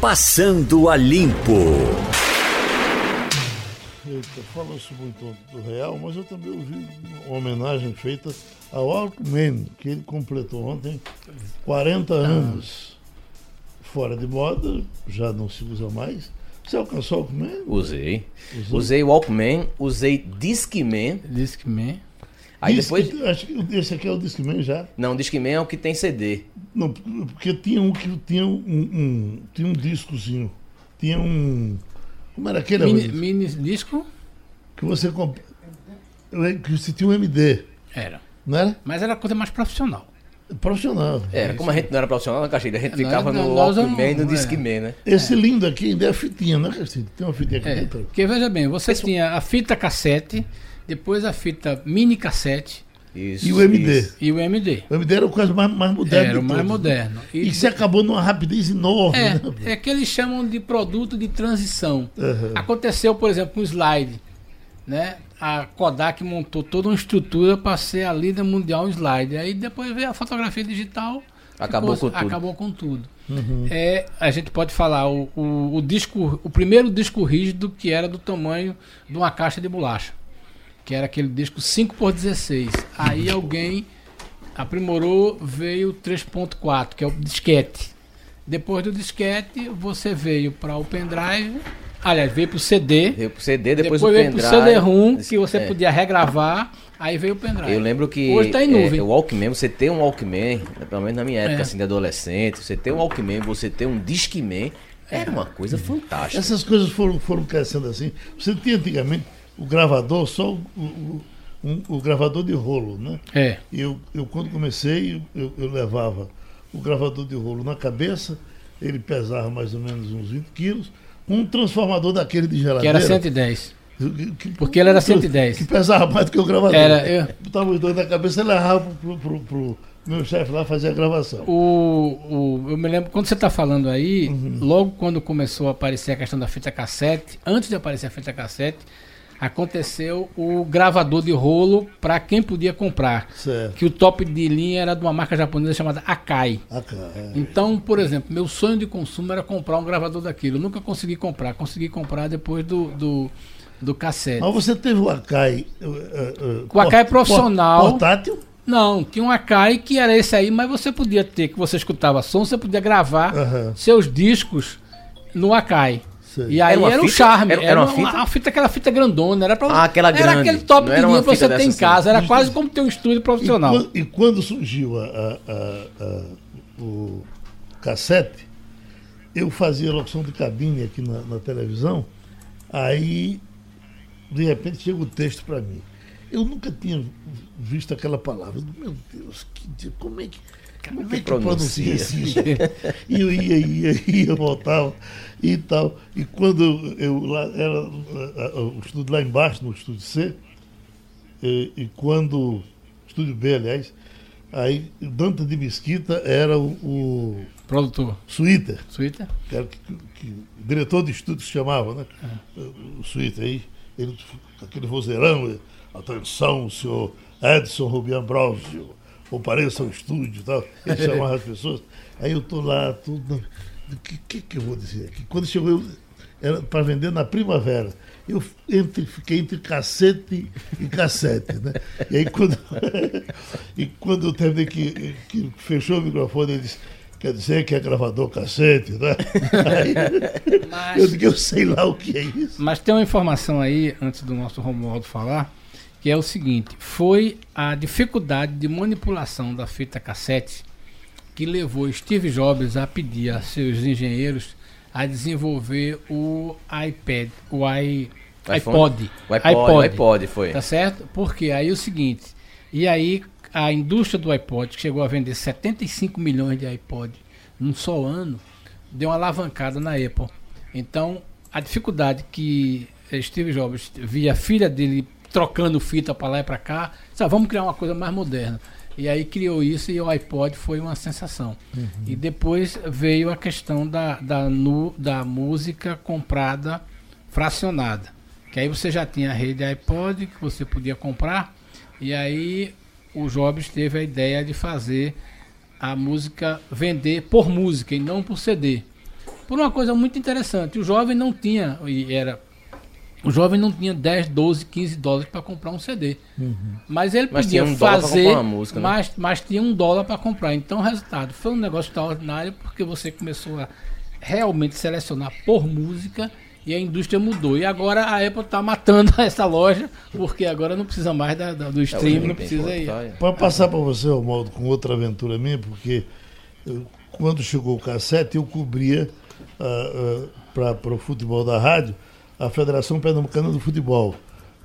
Passando a Limpo. Falou-se muito do Real, mas eu também ouvi uma homenagem feita ao Walkman, que ele completou ontem 40 anos. Fora de moda, já não se usa mais. Você alcançou o Walkman? Usei. Usei o Walkman, usei Discman. Discman. Aí depois. Acho que esse aqui é o Discman já. Não, o Discman é o que tem CD. Não, porque tinha um que tinha um, um tinha um discozinho. Tinha um. Como era aquele? Mini, mini disco? Que você comp... Que você tinha um MD. Era. Não era? Mas era coisa mais profissional. Profissional. Era, como a gente não era profissional na Caxilha, a gente ficava no Walkman e no Discman, né? Esse lindo aqui ainda é a fitinha, né, Castilho? Tem uma fitinha aqui é, dentro. Porque veja bem, você Esse... tinha a fita cassete, depois a fita mini cassete. Isso, e o MD. Isso. E o MD. O MD era o quase mais, mais moderno. Era o mais moderno. E, e se acabou numa rapidez enorme. É, né? é que eles chamam de produto de transição. Uhum. Aconteceu, por exemplo, com o slide. Né? A Kodak montou toda uma estrutura para ser a líder mundial em slide. Aí depois veio a fotografia digital. Acabou ficou, com tudo. Acabou com tudo. Uhum. É, a gente pode falar o, o, o, disco, o primeiro disco rígido que era do tamanho de uma caixa de bolacha que era aquele disco 5x16. Aí alguém aprimorou, veio 3.4, que é o disquete. Depois do disquete, você veio para o pendrive. Aliás, veio para o CD. Veio para o CD, depois, depois o veio para o CD-ROM, que você é. podia regravar. Aí veio o pendrive. Eu lembro que Hoje tá em nuvem. É, o Walkman, você tem um Walkman, pelo menos na minha época, é. assim, de adolescente, você tem um Walkman, você tem um Discman, era uma coisa fantástica. Essas coisas foram, foram crescendo assim. Você tinha antigamente o gravador, só o, o, um, o gravador de rolo, né? É. Eu, eu quando comecei, eu, eu levava o gravador de rolo na cabeça, ele pesava mais ou menos uns 20 quilos, um transformador daquele de geladeira. Que era 110. Que, Porque ele era 110. Que pesava mais do que o gravador. Era, eu... Botava os dois na cabeça e levava pro, pro, pro, meu chefe lá fazer a gravação. O, o, eu me lembro, quando você está falando aí, uhum. logo quando começou a aparecer a questão da fita cassete, antes de aparecer a fita cassete, aconteceu o gravador de rolo para quem podia comprar. Certo. Que o top de linha era de uma marca japonesa chamada Akai. Akai. É. Então, por exemplo, meu sonho de consumo era comprar um gravador daquilo. Eu nunca consegui comprar. Consegui comprar depois do, do, do cassete. Mas você teve o Akai. Uh, uh, o Akai profissional. Portátil? Não, tinha um Akai que era esse aí, mas você podia ter, que você escutava som, você podia gravar seus discos no Akai. Sei. E aí era, era o charme. Era, era uma, uma, fita? Uma fita, aquela fita grandona. Era, pra, ah, aquela grande. era aquele top pra você ter em casa. Era quase como ter um estúdio profissional. E, quando, e quando surgiu a, a, a, o cassete, eu fazia locução de cabine aqui na, na televisão. Aí, de repente, chega o texto para mim. Eu nunca tinha visto aquela palavra. Meu Deus, que, como é que como é que pronuncia isso? E eu ia, ia, ia, voltava e tal. E quando eu lá, era o estúdio lá embaixo, no estúdio C, e, e quando. Estúdio B, aliás, aí Dante de Mesquita era o. o Produtor. Suíter. Suíter? Que que, que, diretor de estúdio se chamava, né? É. O Suíter aí, ele, aquele vozeirão, atenção, o senhor Edson Rubian Ambrosio compareça ao estúdio e tal, ele chamava as pessoas. Aí eu estou lá, tudo. O que, que, que eu vou dizer aqui? Quando chegou, eu, era para vender na primavera. Eu entre, fiquei entre cacete e cassete, né? E aí quando, e quando eu terminei que, que fechou o microfone, ele disse, quer dizer que é gravador cassete, né? Aí, mas, eu digo, eu sei lá o que é isso. Mas tem uma informação aí, antes do nosso Romualdo falar, que é o seguinte: foi a dificuldade de manipulação da fita cassete que levou Steve Jobs a pedir a seus engenheiros a desenvolver o iPad, o i, iPod, o iPod, iPod, iPod foi. Tá certo? Porque aí é o seguinte, e aí a indústria do iPod que chegou a vender 75 milhões de iPod num só ano, deu uma alavancada na Apple. Então, a dificuldade que Steve Jobs via a filha dele trocando fita para lá e para cá. Sabe, vamos criar uma coisa mais moderna. E aí criou isso e o iPod foi uma sensação. Uhum. E depois veio a questão da, da, nu, da música comprada fracionada. Que aí você já tinha a rede iPod que você podia comprar. E aí o Jobs teve a ideia de fazer a música vender por música e não por CD. por uma coisa muito interessante. O jovem não tinha, e era o jovem não tinha 10, 12, 15 dólares para comprar um CD. Uhum. Mas ele mas podia um fazer, música, né? mas, mas tinha um dólar para comprar. Então o resultado foi um negócio extraordinário porque você começou a realmente selecionar por música e a indústria mudou. E agora a Apple está matando essa loja porque agora não precisa mais da, da, do streaming, é, não precisa ir. Pode passar para você, Romualdo, com outra aventura minha, porque eu, quando chegou o cassete eu cobria uh, uh, para o futebol da rádio a Federação Pernambucana do Futebol,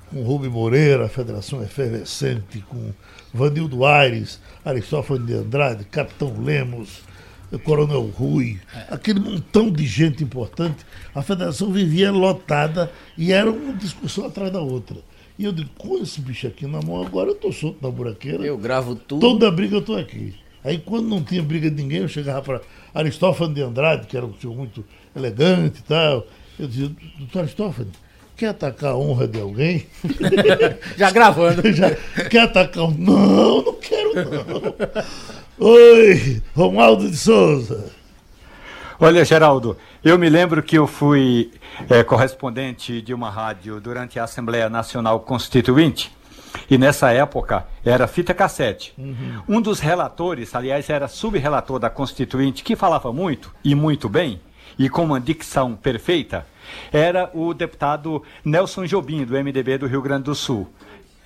com Rubem Moreira, a Federação Efervescente, com Vanildo Aires, Aristófanes de Andrade, Capitão Lemos, Coronel Rui, aquele montão de gente importante, a federação vivia lotada e era uma discussão atrás da outra. E eu digo, com esse bicho aqui na mão, agora eu estou solto na buraqueira. Eu gravo tudo. Toda briga eu estou aqui. Aí quando não tinha briga de ninguém, eu chegava para Aristófanes de Andrade, que era um senhor muito elegante e tal. Eu dizia, doutor Aristófanes, quer atacar a honra de alguém? Já gravando. Já, quer atacar um. Não, não quero não. Oi, Romualdo de Souza. Olha, Geraldo, eu me lembro que eu fui é, correspondente de uma rádio durante a Assembleia Nacional Constituinte. E nessa época era fita cassete. Uhum. Um dos relatores, aliás, era subrelator da Constituinte, que falava muito e muito bem, e com uma dicção perfeita, era o deputado Nelson Jobim, do MDB do Rio Grande do Sul.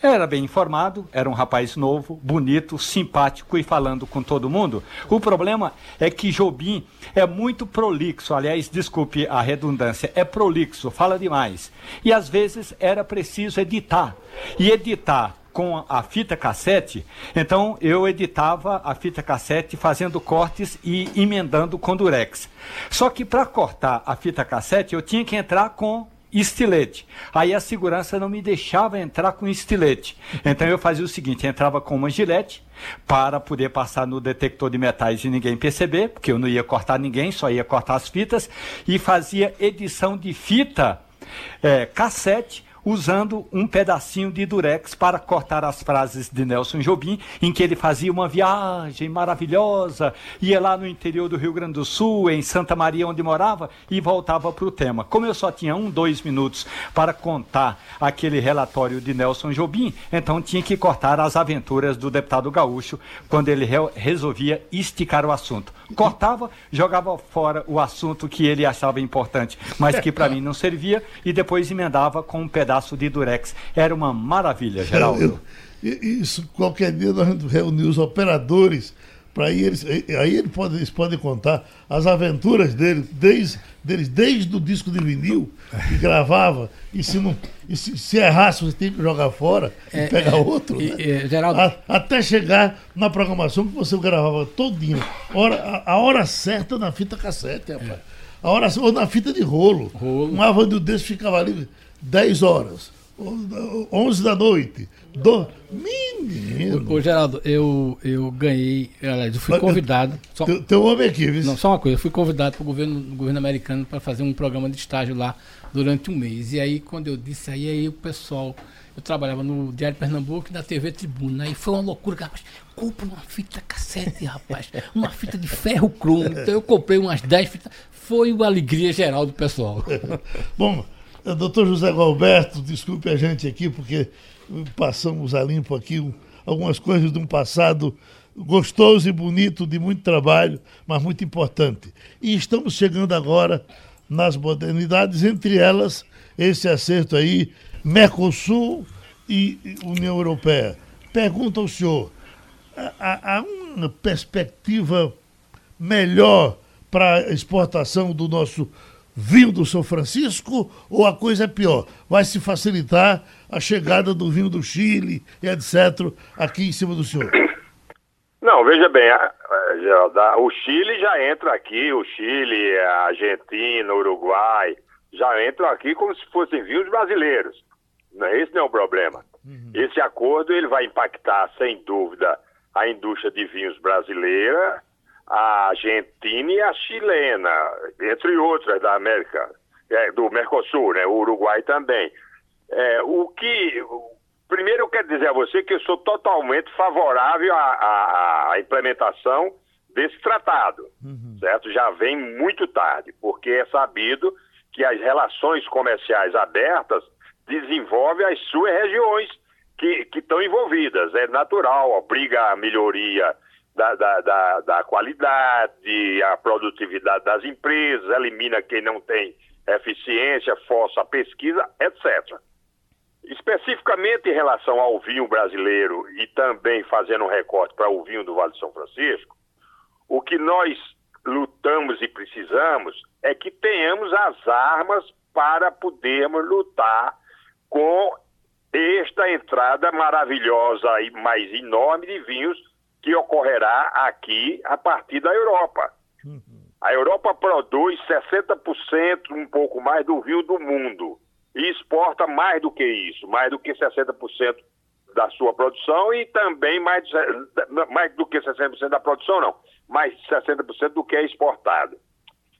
Era bem informado, era um rapaz novo, bonito, simpático e falando com todo mundo. O problema é que Jobim é muito prolixo, aliás, desculpe a redundância, é prolixo, fala demais. E às vezes era preciso editar. E editar com a fita cassete, então eu editava a fita cassete fazendo cortes e emendando com durex. Só que para cortar a fita cassete eu tinha que entrar com estilete. Aí a segurança não me deixava entrar com estilete. Então eu fazia o seguinte, entrava com uma gilete para poder passar no detector de metais e ninguém perceber, porque eu não ia cortar ninguém, só ia cortar as fitas, e fazia edição de fita é, cassete usando um pedacinho de durex para cortar as frases de Nelson Jobim, em que ele fazia uma viagem maravilhosa, ia lá no interior do Rio Grande do Sul, em Santa Maria, onde morava, e voltava para o tema. Como eu só tinha um, dois minutos para contar aquele relatório de Nelson Jobim, então tinha que cortar as aventuras do deputado gaúcho quando ele re resolvia esticar o assunto. Cortava, jogava fora o assunto que ele achava importante, mas que para mim não servia, e depois emendava com um pedaço pedaço de durex. Era uma maravilha, Geraldo. isso, qualquer dia nós reunimos os operadores para aí eles, aí eles podem, eles podem contar as aventuras deles, desde, deles, desde o disco de vinil que gravava, e se, não, e se, se errasse você tem que jogar fora é, e pegar outro. né? é, Geraldo... a, até chegar na programação que você gravava todinho, hora, a, a hora certa na fita cassete, rapaz. A hora, ou na fita de rolo. rolo. Um avanço desse ficava ali 10 horas, 11 da noite. Do... Menino! Ô, Geraldo, eu, eu ganhei, aliás, eu fui convidado. Só, tem, tem um homem aqui, viu? Não, só uma coisa, eu fui convidado para o governo, governo americano para fazer um programa de estágio lá durante um mês. E aí, quando eu disse, aí, aí o pessoal. Eu trabalhava no Diário Pernambuco e na TV Tribuna. Aí foi uma loucura, rapaz. Compra uma fita cassete, rapaz. Uma fita de ferro cromo. Então eu comprei umas 10 fitas. Foi uma alegria geral do pessoal. Bom, doutor José Galberto, desculpe a gente aqui, porque passamos a limpo aqui algumas coisas de um passado gostoso e bonito, de muito trabalho, mas muito importante. E estamos chegando agora nas modernidades, entre elas esse acerto aí, Mercosul e União Europeia. Pergunta ao senhor, há, há uma perspectiva melhor para a exportação do nosso vinho do São Francisco ou a coisa é pior? Vai se facilitar a chegada do vinho do Chile e etc. aqui em cima do senhor? Não, veja bem, o Chile já entra aqui, o Chile, a Argentina, o Uruguai, já entram aqui como se fossem vinhos brasileiros. Esse não é o problema. Uhum. Esse acordo ele vai impactar, sem dúvida, a indústria de vinhos brasileira, a Argentina e a chilena, entre outras da América, é, do Mercosul, né? o Uruguai também. É, o que. Primeiro, eu quero dizer a você que eu sou totalmente favorável à, implementação desse tratado, uhum. certo? Já vem muito tarde, porque é sabido que as relações comerciais abertas desenvolvem as suas regiões que, que estão envolvidas. É natural, obriga a melhoria da, da, da, da, qualidade, a produtividade das empresas, elimina quem não tem eficiência, força a pesquisa, etc. Especificamente em relação ao vinho brasileiro e também fazendo um recorte para o vinho do Vale de São Francisco, o que nós lutamos e precisamos é que tenhamos as armas para podermos lutar com esta entrada maravilhosa e mais enorme de vinhos que ocorrerá aqui a partir da Europa. A Europa produz 60%, um pouco mais, do vinho do mundo e exporta mais do que isso, mais do que 60% da sua produção e também mais, mais do que 60% da produção, não, mais 60% do que é exportado.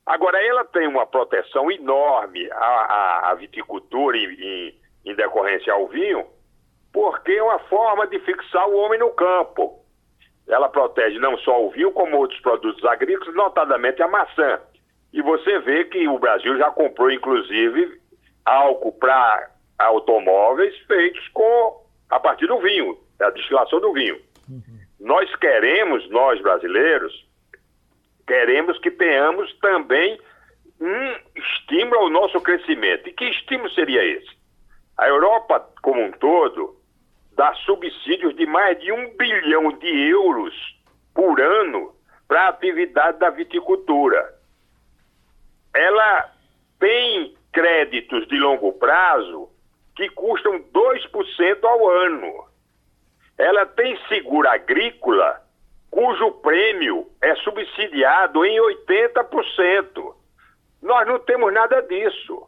Agora, ela tem uma proteção enorme à, à, viticultura em, em decorrência ao vinho, porque é uma forma de fixar o homem no campo. Ela protege não só o vinho, como outros produtos agrícolas, notadamente a maçã. E você vê que o Brasil já comprou, inclusive, álcool para automóveis feitos com a partir do vinho, a destilação do vinho. Uhum. Nós queremos, nós brasileiros, queremos que tenhamos também um estímulo ao nosso crescimento. E que estímulo seria esse? A Europa, como um todo, dá subsídios de mais de um bilhão de euros por ano para a atividade da viticultura. Ela tem créditos de longo prazo que custam 2% ao ano. Ela tem seguro agrícola cujo prêmio é subsidiado em 80%. Nós não temos nada disso.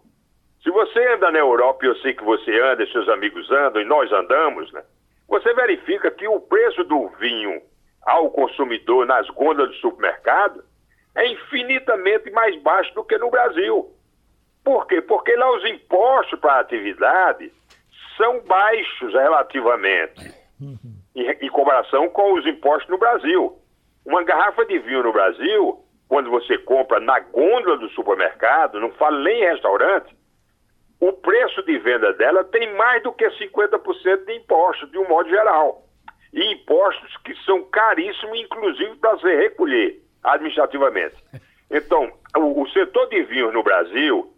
Se você anda na Europa, eu sei que você anda, e seus amigos andam, e nós andamos, né? Você verifica que o preço do vinho ao consumidor nas gôndolas do supermercado é infinitamente mais baixo do que no Brasil. Por quê? Porque lá os impostos para a atividade são baixos relativamente, em, em comparação com os impostos no Brasil. Uma garrafa de vinho no Brasil, quando você compra na gôndola do supermercado, não falo nem em restaurante, o preço de venda dela tem mais do que 50% de impostos, de um modo geral. E impostos que são caríssimos, inclusive para se recolher administrativamente. Então, o, o setor de vinhos no Brasil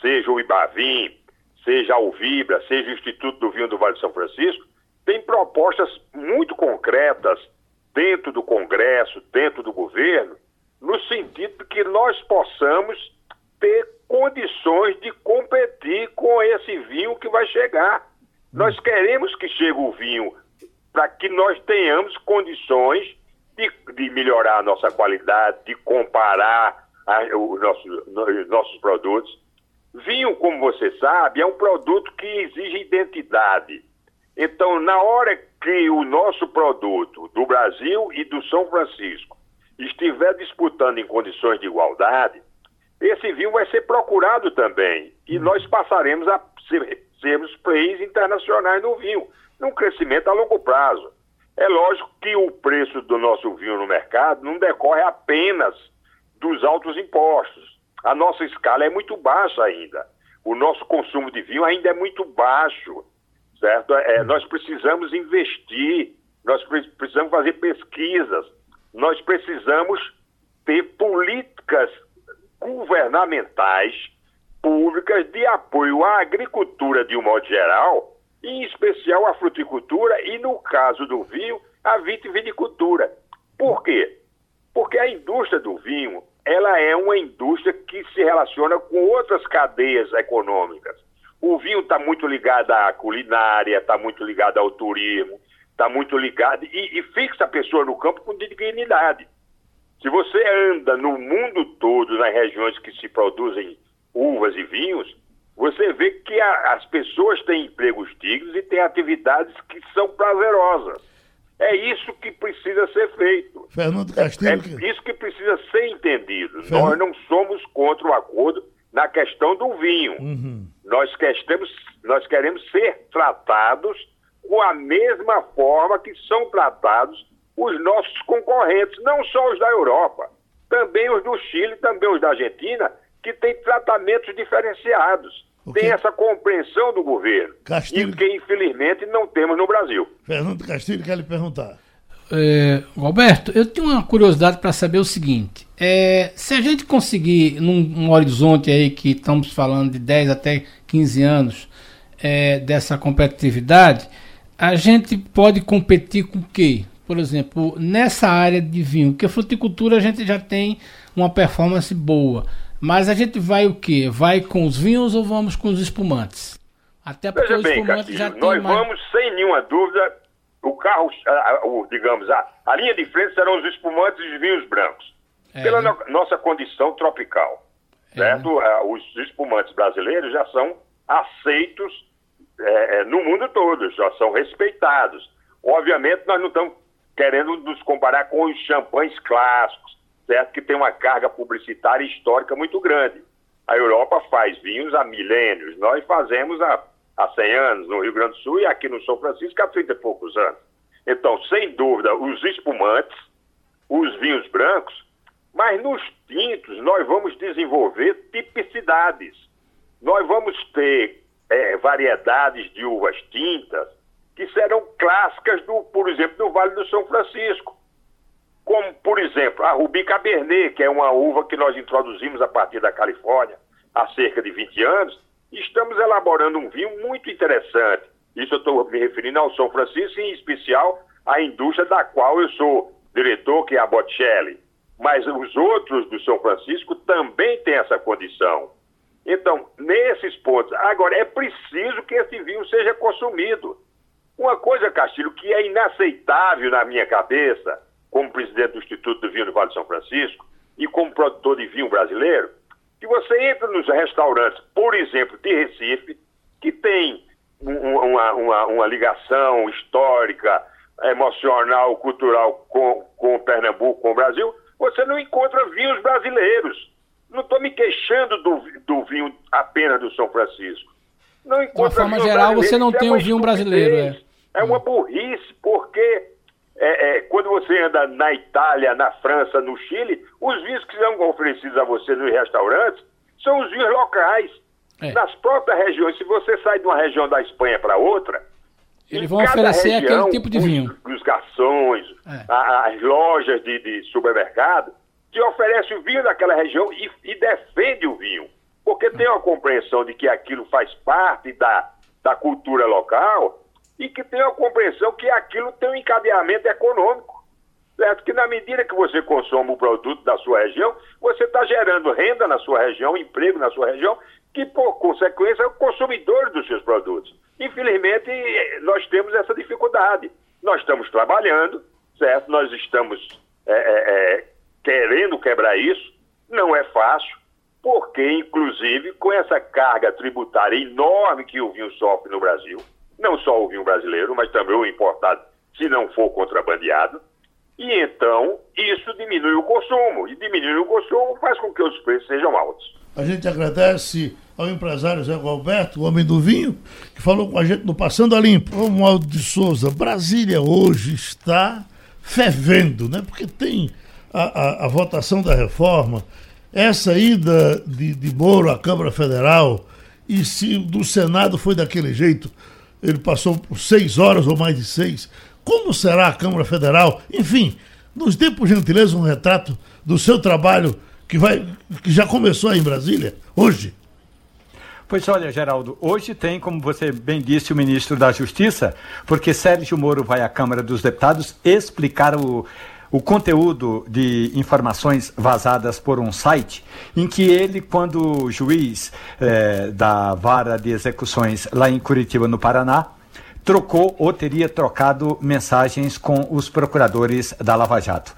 seja o Ibavim, seja a Uvibra, seja o Instituto do Vinho do Vale de São Francisco, tem propostas muito concretas dentro do Congresso, dentro do governo, no sentido de que nós possamos ter condições de competir com esse vinho que vai chegar. Nós queremos que chegue o vinho para que nós tenhamos condições de, de, melhorar a nossa qualidade, de comparar a, os nossos, nossos produtos. Vinho, como você sabe, é um produto que exige identidade. Então, na hora que o nosso produto do Brasil e do São Francisco estiver disputando em condições de igualdade, esse vinho vai ser procurado também. E nós passaremos a ser, sermos players internacionais no vinho, num crescimento a longo prazo. É lógico que o preço do nosso vinho no mercado não decorre apenas dos altos impostos a nossa escala é muito baixa ainda. O nosso consumo de vinho ainda é muito baixo, certo? É, hum. nós precisamos investir, nós precisamos fazer pesquisas, nós precisamos ter políticas governamentais públicas de apoio à agricultura de um modo geral, em especial à fruticultura e, no caso do vinho, à vitivinicultura. Por quê? Porque a indústria do vinho ela é uma indústria que se relaciona com outras cadeias econômicas. O vinho está muito ligado à culinária, está muito ligado ao turismo, está muito ligado e, e, fixa a pessoa no campo com dignidade. Se você anda no mundo todo, nas regiões que se produzem uvas e vinhos, você vê que a, as pessoas têm empregos dignos e têm atividades que são prazerosas. É isso que precisa ser feito. Fernando Castilho. É, é isso que precisa ser entendido. Fernando... Nós não somos contra o acordo na questão do vinho. Uhum. Nós, queremos, nós queremos ser tratados com a mesma forma que são tratados os nossos concorrentes, não só os da Europa, também os do Chile, também os da Argentina, que têm tratamentos diferenciados. Ok. Tem essa compreensão do governo. Castilho. E que, infelizmente, não temos no Brasil. Fernando Castilho quer lhe perguntar. É, Roberto, eu tenho uma curiosidade para saber o seguinte: é, se a gente conseguir, num, num horizonte aí que estamos falando de 10 até 15 anos é, dessa competitividade, a gente pode competir com o quê? Por exemplo, nessa área de vinho, porque a fruticultura a gente já tem uma performance boa, mas a gente vai o quê? Vai com os vinhos ou vamos com os espumantes? Até porque Veja os bem, espumantes Castilho, já tem nós mais... vamos, sem nenhuma dúvida, o carro, o, digamos, a, a linha de frente serão os espumantes e os vinhos brancos. É, pela né? no- nossa condição tropical. É, certo? Ah, Os espumantes brasileiros já são aceitos eh, eh, no mundo todo, já são respeitados. Obviamente, nós não estamos querendo nos comparar com os champanhes clássicos, certo? Que tem uma carga publicitária histórica muito grande. A Europa faz vinhos há milênios, nós fazemos há, há 100 anos no Rio Grande do Sul e aqui no São Francisco há 30 e poucos anos. Então, sem dúvida, os espumantes, os vinhos brancos, mas nos tintos nós vamos desenvolver tipicidades. Nós vamos ter eh, variedades de uvas tintas que serão clássicas, do, por exemplo, do Vale do São Francisco. Como, por exemplo, a Rubi Cabernet, que é uma uva que nós introduzimos a partir da Califórnia há cerca de 20 anos, estamos elaborando um vinho muito interessante. Isso eu estou me referindo ao São Francisco, em especial à indústria da qual eu sou diretor, que é a Botticelli. Mas os outros do São Francisco também têm essa condição. Então, nesses pontos, agora é preciso que esse vinho seja consumido. Uma coisa, Castilho, que é inaceitável na minha cabeça, como presidente do Instituto do Vinho do Vale de São Francisco e como produtor de vinho brasileiro, que você entra nos restaurantes, por exemplo, de Recife, que tem um- uma, uma- uma ligação histórica, emocional, cultural com, com Pernambuco, com o Brasil, você não encontra vinhos brasileiros. Não estou me queixando do, do vinho apenas do São Francisco. Não encontra forma vinho geral, brasileiro. você não é tem uma o vinho brasileiro, é. É uma burrice, porque é, é, quando você anda na Itália, na França, no Chile, os vinhos que são oferecidos a você nos restaurantes são os vinhos locais. É. Nas próprias regiões, se você sai de uma região da Espanha para outra, Eles vão oferecer região, aquele tipo de os- vinho. Os, garçons, É. a- as lojas de, de supermercado, te oferecem o vinho daquela região e, e defende o vinho. Porque tem uma compreensão de que aquilo faz parte da, da cultura local e que tem uma compreensão que aquilo tem um encadeamento econômico. Certo? Que na medida que você consome o produto da sua região, você está gerando renda na sua região, emprego na sua região, que por consequência é o consumidor dos seus produtos. Infelizmente, nós temos essa dificuldade. Nós estamos trabalhando, certo? Nós estamos eh, eh, eh, querendo quebrar isso. Não é fácil, porque, inclusive, com essa carga tributária enorme que o vinho sofre no Brasil, não só o vinho brasileiro, mas também o importado, se não for contrabandeado, e então isso diminui o consumo. E diminuir o consumo faz com que os preços sejam altos. A gente agradece ao empresário Zé Roberto, o homem do vinho, que falou com a gente no Passando a Limpo. Romualdo de Souza, Brasília hoje está fervendo, né? Porque tem a, a- a votação da reforma, essa ida de, de Moro à Câmara Federal, e se do Senado foi daquele jeito, ele passou por seis horas ou mais de seis. Como será a Câmara Federal? Enfim, nos dê, por gentileza, um retrato do seu trabalho que, vai, que já começou aí em Brasília, hoje. Pois olha, Geraldo, hoje tem, como você bem disse, o ministro da Justiça, porque Sérgio Moro vai à Câmara dos Deputados explicar o, o conteúdo de informações vazadas por um site, em que ele, quando juiz eh, da vara de execuções lá em Curitiba, no Paraná, trocou ou teria trocado mensagens com os procuradores da Lava Jato.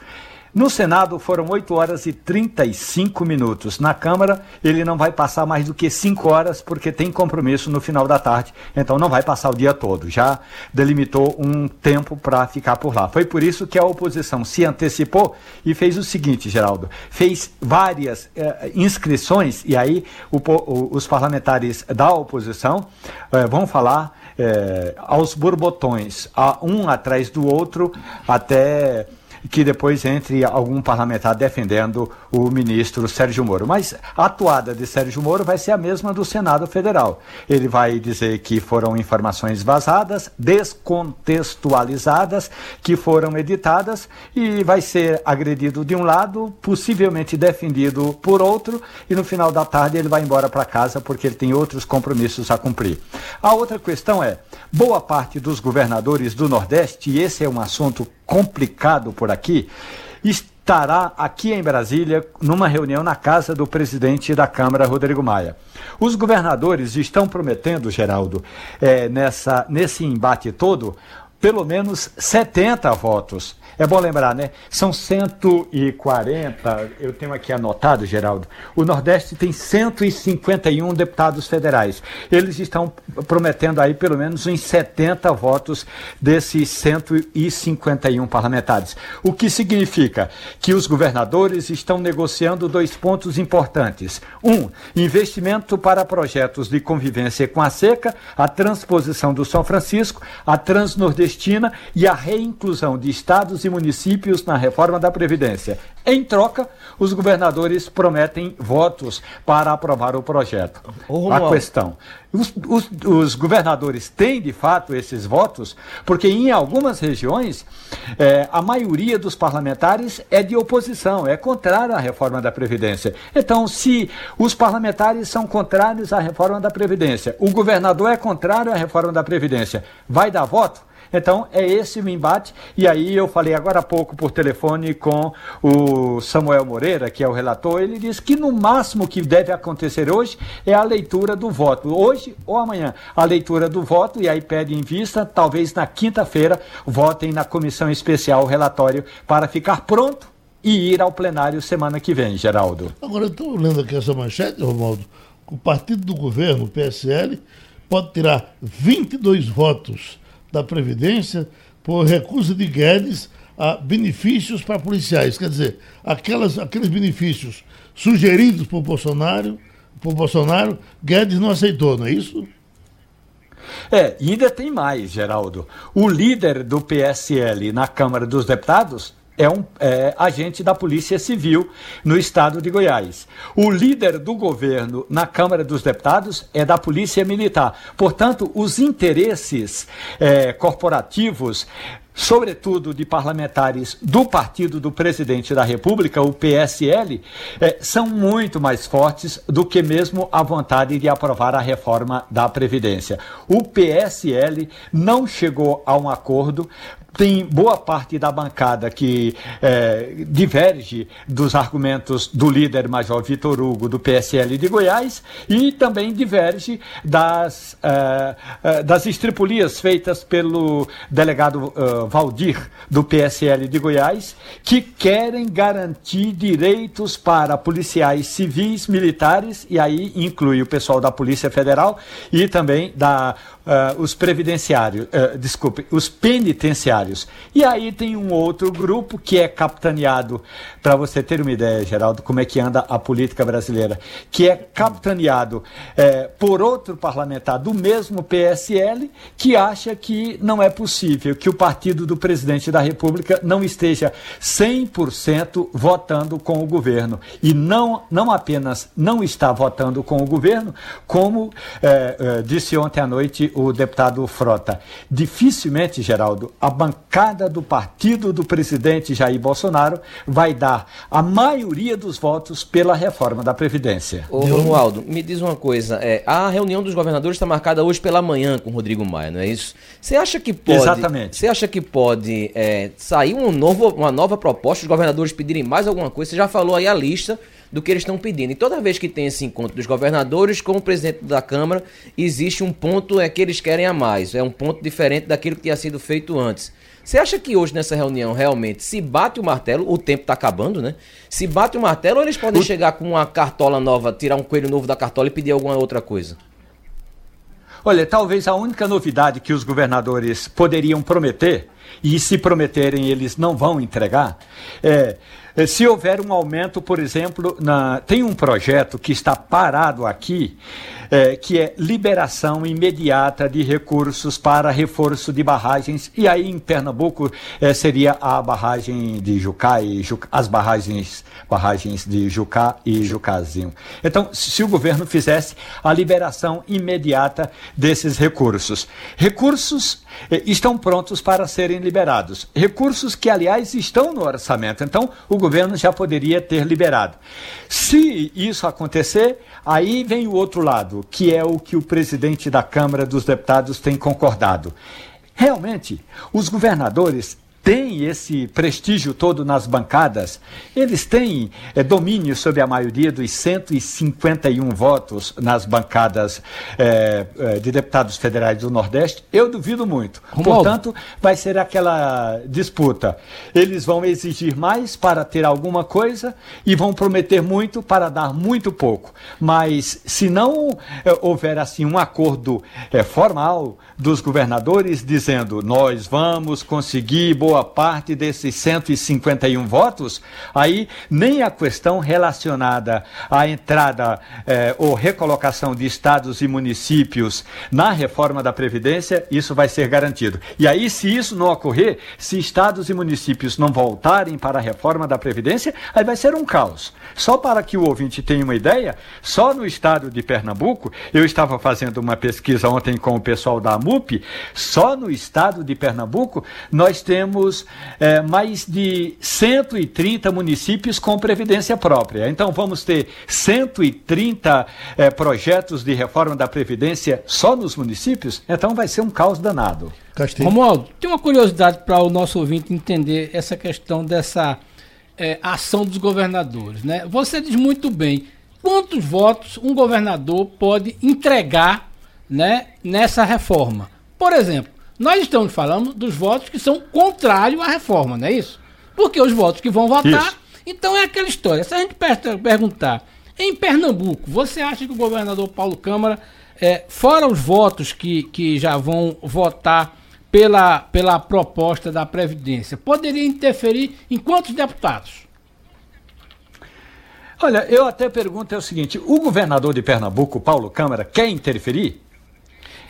No Senado foram 8 horas e 35 minutos. Na Câmara, ele não vai passar mais do que 5 horas, porque tem compromisso no final da tarde. Então não vai passar o dia todo. Já delimitou um tempo para ficar por lá. Foi por isso que a oposição se antecipou e fez o seguinte, Geraldo: fez várias eh, inscrições, e aí o o- os parlamentares da oposição eh, vão falar é, aos borbotões, a, um atrás do outro, até que depois entre algum parlamentar defendendo o ministro Sérgio Moro. Mas a atuada de Sérgio Moro vai ser a mesma do Senado Federal. Ele vai dizer que foram informações vazadas, descontextualizadas, que foram editadas e vai ser agredido de um lado, possivelmente defendido por outro, e no final da tarde ele vai embora para casa porque ele tem outros compromissos a cumprir. A outra questão é: boa parte dos governadores do Nordeste, e esse é um assunto complicado por aqui, estará aqui em Brasília numa reunião na casa do presidente da Câmara, Rodrigo Maia. Os governadores estão prometendo, Geraldo, é, nessa, nesse embate todo, pelo menos 70 votos. É bom lembrar, né? São 140, eu tenho aqui anotado, Geraldo. O Nordeste tem 151 deputados federais. Eles estão prometendo aí pelo menos uns 70 votos desses 151 parlamentares. O que significa que os governadores estão negociando dois pontos importantes. Um, investimento para projetos de convivência com a seca, a transposição do São Francisco, a transnordestina e a reinclusão de estados e municípios na reforma da Previdência. Em troca, os governadores prometem votos para aprovar o projeto. Ô, a questão: os, os, os, governadores têm de fato esses votos, porque em algumas regiões é, a maioria dos parlamentares é de oposição, é contrária à reforma da Previdência. Então, se os parlamentares são contrários à reforma da Previdência, o governador é contrário à reforma da Previdência, vai dar voto? Então, é esse o embate. E aí eu falei agora há pouco por telefone com o Samuel Moreira, que é o relator. Ele disse que no máximo que deve acontecer hoje é a leitura do voto. Hoje ou amanhã, a leitura do voto, e aí pede em vista, talvez na quinta-feira, votem na comissão especial o relatório para ficar pronto e ir ao plenário semana que vem, Geraldo. Agora, eu estou lendo aqui essa manchete, Romualdo. O partido do governo, o PSL, pode tirar 22 votos da Previdência por recusa de Guedes a benefícios para policiais. Quer dizer, aquelas, aqueles benefícios sugeridos por Bolsonaro, por Bolsonaro, Guedes não aceitou, não é isso? É, e ainda tem mais, Geraldo. O líder do PSL na Câmara dos Deputados é um é, agente da Polícia Civil no estado de Goiás. O líder do governo na Câmara dos Deputados é da Polícia Militar. Portanto, os interesses é, corporativos sobretudo de parlamentares do partido do presidente da República, o PSL, eh, são muito mais fortes do que mesmo a vontade de aprovar a reforma da Previdência. O PSL não chegou a um acordo tem boa parte da bancada que é, diverge dos argumentos do líder Major Vitor Hugo, do PSL de Goiás, e também diverge das, é, é, das estripulias feitas pelo delegado uh, Valdir, do PSL de Goiás, que querem garantir direitos para policiais civis, militares, e aí inclui o pessoal da Polícia Federal e também da uh, os previdenciários, uh, desculpe, os penitenciários. E aí tem um outro grupo que é capitaneado, para você ter uma ideia, Geraldo, como é que anda a política brasileira, que é capitaneado uh, por outro parlamentar do mesmo PSL, que acha que não é possível que o partido do presidente da República não esteja 100% votando com o governo. E não, não apenas não está votando com o governo, como eh, eh, disse ontem à noite o deputado Frota. Dificilmente, Geraldo, a bancada do partido do presidente Jair Bolsonaro vai dar a maioria dos votos pela reforma da Previdência. Ô, Romualdo, me diz uma coisa. É, a reunião dos governadores está marcada hoje pela manhã com o Rodrigo Maia, não é isso? Você acha que pode. Exatamente. Você acha que pode é, sair um novo, uma nova proposta, os governadores pedirem mais alguma coisa? Você já falou aí a lista do que eles estão pedindo. E toda vez que tem esse encontro dos governadores com o presidente da Câmara, existe um ponto é que eles querem a mais. É um ponto diferente daquilo que tinha sido feito antes. Você acha que hoje nessa reunião realmente se bate o martelo, o tempo está acabando, né? Se bate o martelo ou eles podem o... chegar com uma cartola nova, tirar um coelho novo da cartola e pedir alguma outra coisa? Olha, talvez a única novidade que os governadores poderiam prometer e se prometerem eles não vão entregar, é, é, se houver um aumento, por exemplo, na, tem um projeto que está parado aqui, é, que é liberação imediata de recursos para reforço de barragens, e aí em Pernambuco é, seria a barragem de Jucá e as barragens, barragens de Jucá e Jucazinho. Então, se o governo fizesse a liberação imediata desses recursos. Recursos estão prontos para serem liberados. Recursos que, aliás, estão no orçamento. Então, o governo já poderia ter liberado. Se isso acontecer, aí vem o outro lado, que é o que o presidente da Câmara dos Deputados tem concordado. Realmente, os governadores têm esse prestígio todo nas bancadas, eles têm é, domínio sobre a maioria dos 151 votos nas bancadas é, é, de deputados federais do Nordeste? Eu duvido muito. Romualdo. Portanto, vai ser aquela disputa. Eles vão exigir mais para ter alguma coisa e vão prometer muito para dar muito pouco. Mas se não houver assim um acordo formal dos governadores dizendo nós vamos conseguir boa boa parte desses 151 votos, aí nem a questão relacionada à entrada eh, ou recolocação de estados e municípios na reforma da Previdência, isso vai ser garantido. E aí, se isso não ocorrer, se estados e municípios não voltarem para a reforma da Previdência, aí vai ser um caos. Só para que o ouvinte tenha uma ideia, só no estado de Pernambuco, eu estava fazendo uma pesquisa ontem com o pessoal da AMUP, só no estado de Pernambuco nós temos temos é, mais de 130 municípios com previdência própria. Então vamos ter 130 é, projetos de reforma da Previdência só nos municípios? Então vai ser um caos danado. Castilho. Romualdo, tem uma curiosidade para o nosso ouvinte entender essa questão dessa é, ação dos governadores. Né? Você diz muito bem quantos votos um governador pode entregar né, nessa reforma. Por exemplo, nós estamos falando dos votos que são contrários à reforma, não é isso? Porque os votos que vão votar. Isso. Então é aquela história. Se a gente perguntar, em Pernambuco, você acha que o governador Paulo Câmara, é, fora os votos que, que já vão votar pela, pela proposta da Previdência, poderia interferir em quantos deputados? Olha, eu até pergunto é o seguinte: o governador de Pernambuco, Paulo Câmara, quer interferir?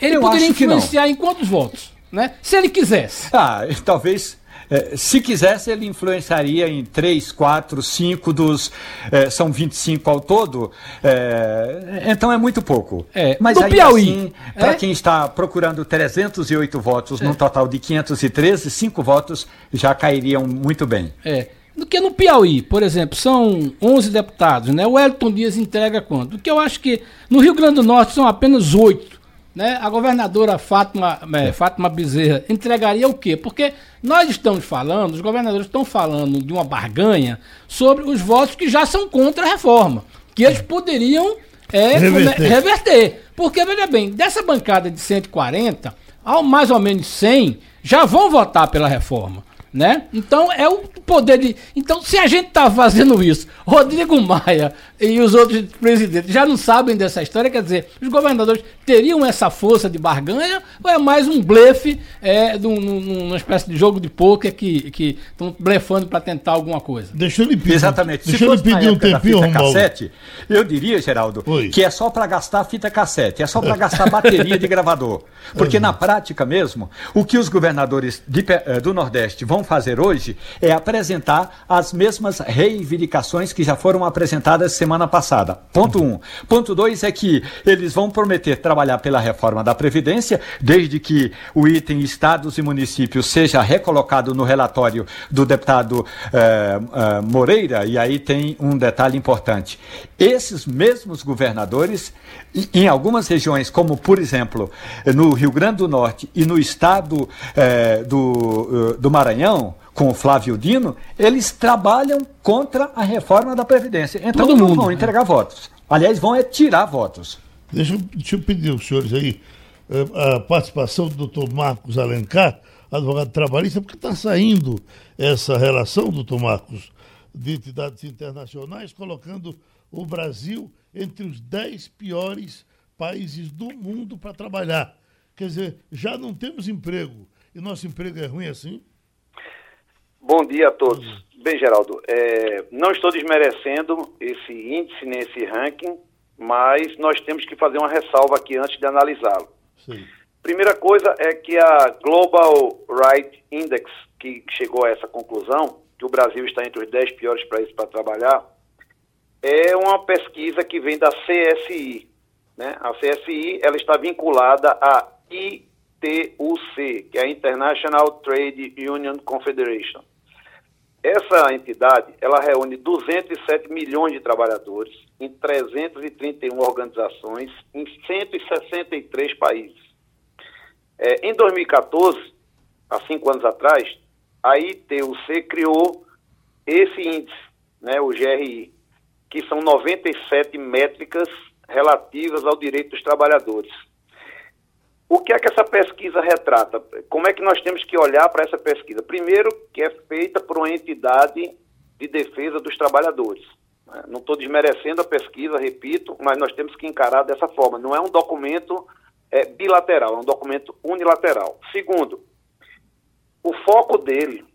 Ele eu poderia influenciar em quantos votos? Né? Se ele quisesse. Ah, talvez. É, se quisesse, ele influenciaria em 3, 4, 5 dos. É, são 25 ao todo. É, então é muito pouco. É, Mas aí, Piauí. Assim, para é? quem está procurando 308 votos, num é. total de 513, 5 votos já cairiam muito bem. É. Do que no Piauí, por exemplo, são 11 deputados, né? O Elton Dias entrega quanto? Do que eu acho que no Rio Grande do Norte são apenas 8 né, a governadora Fátima, é, Fátima Bezerra entregaria o quê? Porque nós estamos falando, os governadores estão falando de uma barganha sobre os votos que já são contra a reforma, que eles poderiam é, reverter. reverter. Porque, veja bem, dessa bancada de 140, ao mais ou menos 100 já vão votar pela reforma né? Então é o poder de. Então, se a gente está fazendo isso, Rodrigo Maia e os outros presidentes já não sabem dessa história, quer dizer, os governadores teriam essa força de barganha ou é mais um blefe, é, num, numa espécie de jogo de pôquer que estão blefando para tentar alguma coisa? Deixa eu lhe pedir. Exatamente. Deixa eu lhe pedir um tempinho, fita cassete, eu diria, Geraldo, Oi. que é só para gastar fita cassete, é só para gastar bateria de gravador. Porque na prática mesmo, o que os governadores de, eh, do Nordeste vão fazer hoje é apresentar as mesmas reivindicações que já foram apresentadas semana passada. Ponto um. Ponto dois é que eles vão prometer trabalhar pela reforma da Previdência, desde que o item estados e municípios seja recolocado no relatório do deputado eh, eh, Moreira, e aí tem um detalhe importante. Esses mesmos governadores, em algumas regiões, como por exemplo no Rio Grande do Norte e no estado eh, do, do Maranhão, com o Flávio Dino, eles trabalham contra a reforma da Previdência. Então Todo não mundo, vão entregar votos. Aliás, vão é tirar votos. Deixa eu, deixa eu pedir aos senhores aí eh, a participação do doutor Marcos Alencar, advogado trabalhista, porque está saindo essa relação, doutor Marcos, de entidades internacionais, colocando o Brasil entre os dez piores países do mundo para trabalhar. Quer dizer, já não temos emprego E nosso emprego é ruim assim? Bom dia a todos. Bem, Geraldo, é, não estou desmerecendo esse índice nesse ranking, mas nós temos que fazer uma ressalva aqui antes de analisá-lo. Primeira coisa é que a Global Right Index, que chegou a essa conclusão, que o Brasil está entre os 10 piores países para trabalhar, é uma pesquisa que vem da CSI. Né? A CSI ela está vinculada à ITUC, que é a International Trade Union Confederation. Essa entidade, ela reúne 207 milhões de trabalhadores em 331 organizações em 163 países. É, em 2014, há cinco anos atrás, a ITUC criou esse índice, né, o GRI, que são 97 métricas relativas ao direito dos trabalhadores. O que é que essa pesquisa retrata? Como é que nós temos que olhar para essa pesquisa? Primeiro, que é feita por uma entidade de defesa dos trabalhadores. Né? Não estou desmerecendo a pesquisa, repito, mas nós temos que encarar dessa forma. Não é um documento é, bilateral, é um documento unilateral. Segundo, o foco dele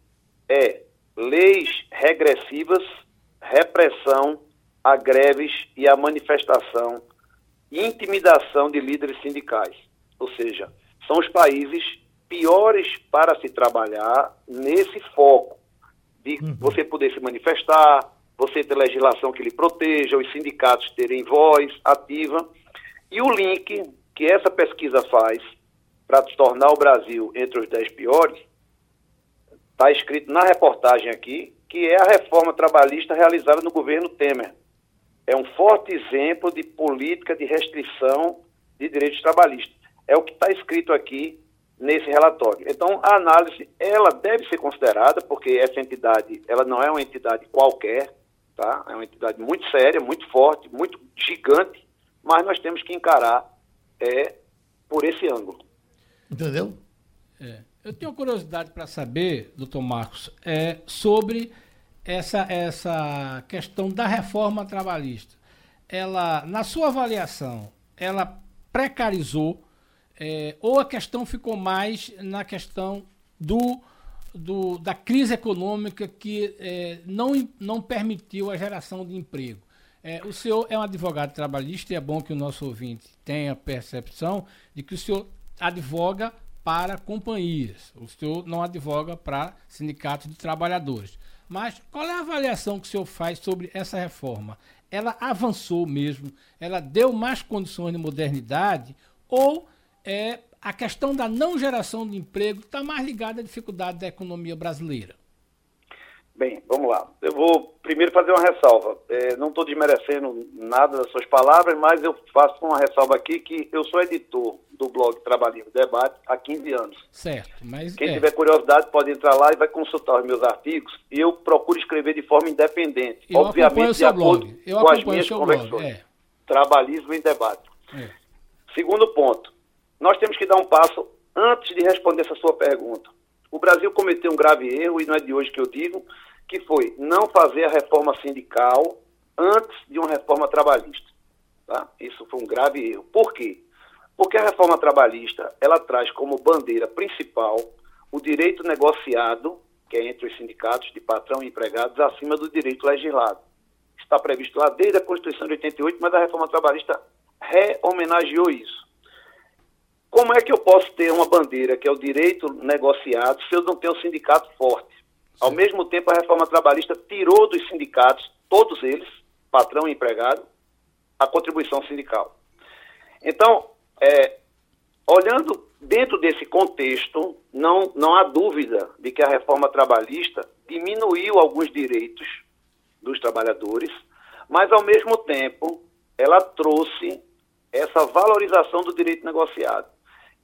é leis regressivas, repressão a greves e a manifestação intimidação de líderes sindicais. Ou seja, são os países piores para se trabalhar nesse foco de uhum. você poder se manifestar, você ter legislação que lhe proteja, os sindicatos terem voz ativa. E o link que essa pesquisa faz para tornar o Brasil entre os dez piores, está escrito na reportagem aqui, que é a reforma trabalhista realizada no governo Temer é um forte exemplo de política de restrição de direitos trabalhistas. É o que está escrito aqui nesse relatório. Então, a análise, ela deve ser considerada, porque essa entidade, ela não é uma entidade qualquer, tá? É uma entidade muito séria, muito forte, muito gigante, mas nós temos que encarar é, por esse ângulo. Entendeu? É. Eu tenho curiosidade para saber, doutor Marcos, é, sobre essa, essa questão da reforma trabalhista, ela, na sua avaliação, ela precarizou é, ou a questão ficou mais na questão do, do da crise econômica que é, não, não permitiu a geração de emprego? É, o senhor é um advogado trabalhista e é bom que o nosso ouvinte tenha percepção de que o senhor advoga para companhias, o senhor não advoga para sindicatos de trabalhadores. Mas qual é a avaliação que o senhor faz sobre essa reforma? Ela avançou mesmo? Ela deu mais condições de modernidade? Ou é, a questão da não geração de emprego está mais ligada à dificuldade da economia brasileira? Bem, vamos lá. Eu vou primeiro fazer uma ressalva. É, não estou desmerecendo nada das suas palavras, mas eu faço uma ressalva aqui que eu sou editor do blog Trabalhinho Debate há 15 anos. Certo, mas. Quem é. tiver curiosidade pode entrar lá e vai consultar os meus artigos. E eu procuro escrever de forma independente. Eu obviamente, de acordo blog. Eu com as minhas convicções. É. Trabalhismo em debate. É. Segundo ponto, nós temos que dar um passo antes de responder essa sua pergunta. O Brasil cometeu um grave erro, e não é de hoje que eu digo, que foi não fazer a reforma sindical antes de uma reforma trabalhista. Tá? Isso foi um grave erro. Por quê? Porque a reforma trabalhista ela traz como bandeira principal o direito negociado, que é entre os sindicatos de patrão e empregados, acima do direito legislado. Está previsto lá desde a Constituição de 88, mas a reforma trabalhista re-homenageou isso. Como é que eu posso ter uma bandeira que é o direito negociado se eu não tenho um sindicato forte? Ao mesmo tempo, a reforma trabalhista tirou dos sindicatos, todos eles, patrão e empregado, a contribuição sindical. Então, é, olhando dentro desse contexto, não, não há dúvida de que a reforma trabalhista diminuiu alguns direitos dos trabalhadores, mas, ao mesmo tempo, ela trouxe essa valorização do direito negociado.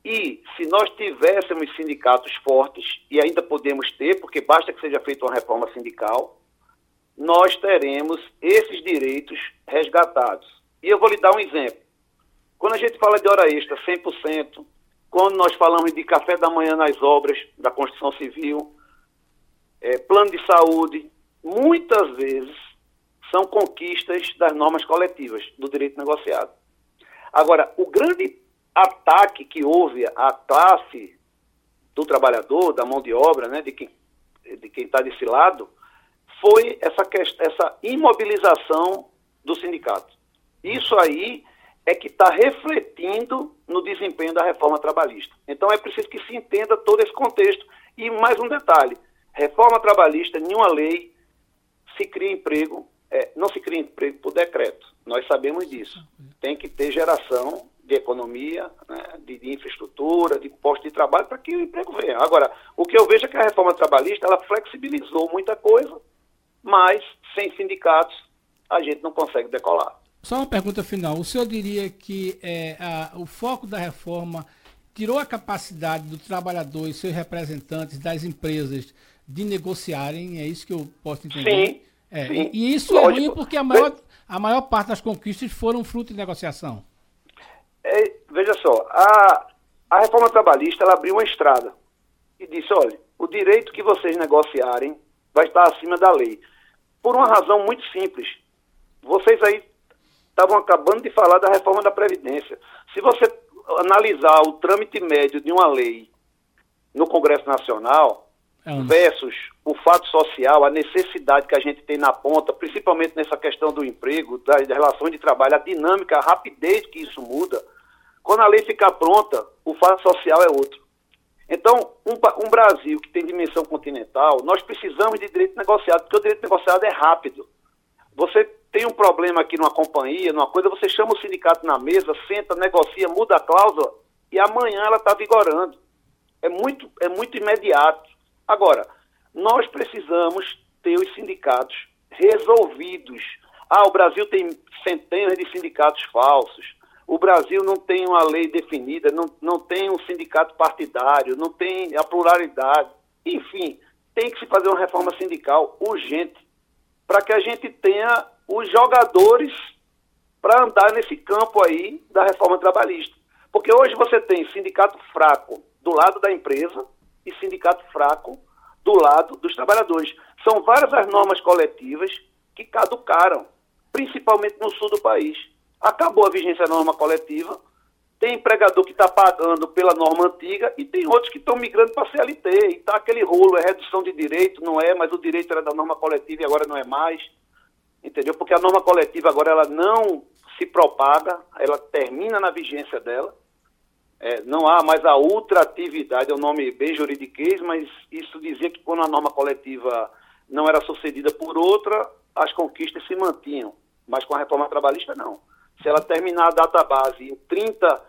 E se nós tivéssemos sindicatos fortes, e ainda podemos ter, porque basta que seja feita uma reforma sindical, nós teremos esses direitos resgatados. E eu vou lhe dar um exemplo. Quando a gente fala de hora extra, 100%, quando nós falamos de café da manhã nas obras da construção civil, é, plano de saúde, muitas vezes são conquistas das normas coletivas do direito negociado. Agora, o grande ataque que houve à classe do trabalhador, da mão de obra, né, de quem de quem está desse lado, foi essa, essa imobilização do sindicato. Isso aí é que está refletindo no desempenho da reforma trabalhista. Então é preciso que se entenda todo esse contexto. E mais um detalhe: reforma trabalhista, nenhuma lei se cria emprego, é, não se cria emprego por decreto. Nós sabemos disso. Tem que ter geração de economia, né, de, de, infraestrutura, de posto de trabalho, para que o emprego venha. Agora, o que eu vejo é que a reforma trabalhista ela flexibilizou muita coisa, mas sem sindicatos a gente não consegue decolar. Só uma pergunta final. O senhor diria que é, a, o foco da reforma tirou a capacidade do trabalhador e seus representantes das empresas de negociarem? É isso que eu posso entender? Sim. É, sim. E, isso Lógico. é ruim porque a maior, a maior parte das conquistas foram fruto de negociação. É, veja só, a, a reforma trabalhista ela abriu uma estrada e disse, olha, o direito que vocês negociarem vai estar acima da lei. Por uma razão muito simples. Vocês aí estavam acabando de falar da reforma da Previdência. Se você analisar o trâmite médio de uma lei no Congresso Nacional é versus o fato social, a necessidade que a gente tem na ponta, principalmente nessa questão do emprego, das relações de trabalho, a dinâmica, a rapidez que isso muda, quando a lei ficar pronta, o fato social é outro. Então, um, um, Brasil que tem dimensão continental, nós precisamos de direito negociado, porque o direito negociado é rápido. Você tem um problema aqui numa companhia, numa coisa, você chama o sindicato na mesa, senta, negocia, muda a cláusula e amanhã ela está vigorando. É muito, é muito imediato. Agora, nós precisamos ter os sindicatos resolvidos. Ah, o Brasil tem centenas de sindicatos falsos. O Brasil não tem uma lei definida, não, não tem um sindicato partidário, não tem a pluralidade. Enfim, tem que se fazer uma reforma sindical urgente para que a gente tenha os jogadores para andar nesse campo aí da reforma trabalhista. Porque hoje você tem sindicato fraco do lado da empresa e sindicato fraco do lado dos trabalhadores. São várias as normas coletivas que caducaram, principalmente no sul do país acabou a vigência da norma coletiva, tem empregador que está pagando pela norma antiga e tem outros que estão migrando para a CLT. E está aquele rolo, é redução de direito, não é, mas o direito era da norma coletiva e agora não é mais. Entendeu? Porque a norma coletiva agora ela não se propaga, ela termina na vigência dela. É, não há mais a ultratividade, é um nome bem juridiquês, mas isso dizia que quando a norma coletiva não era sucedida por outra, as conquistas se mantinham. Mas com a reforma trabalhista, não. Se ela terminar a data base em 30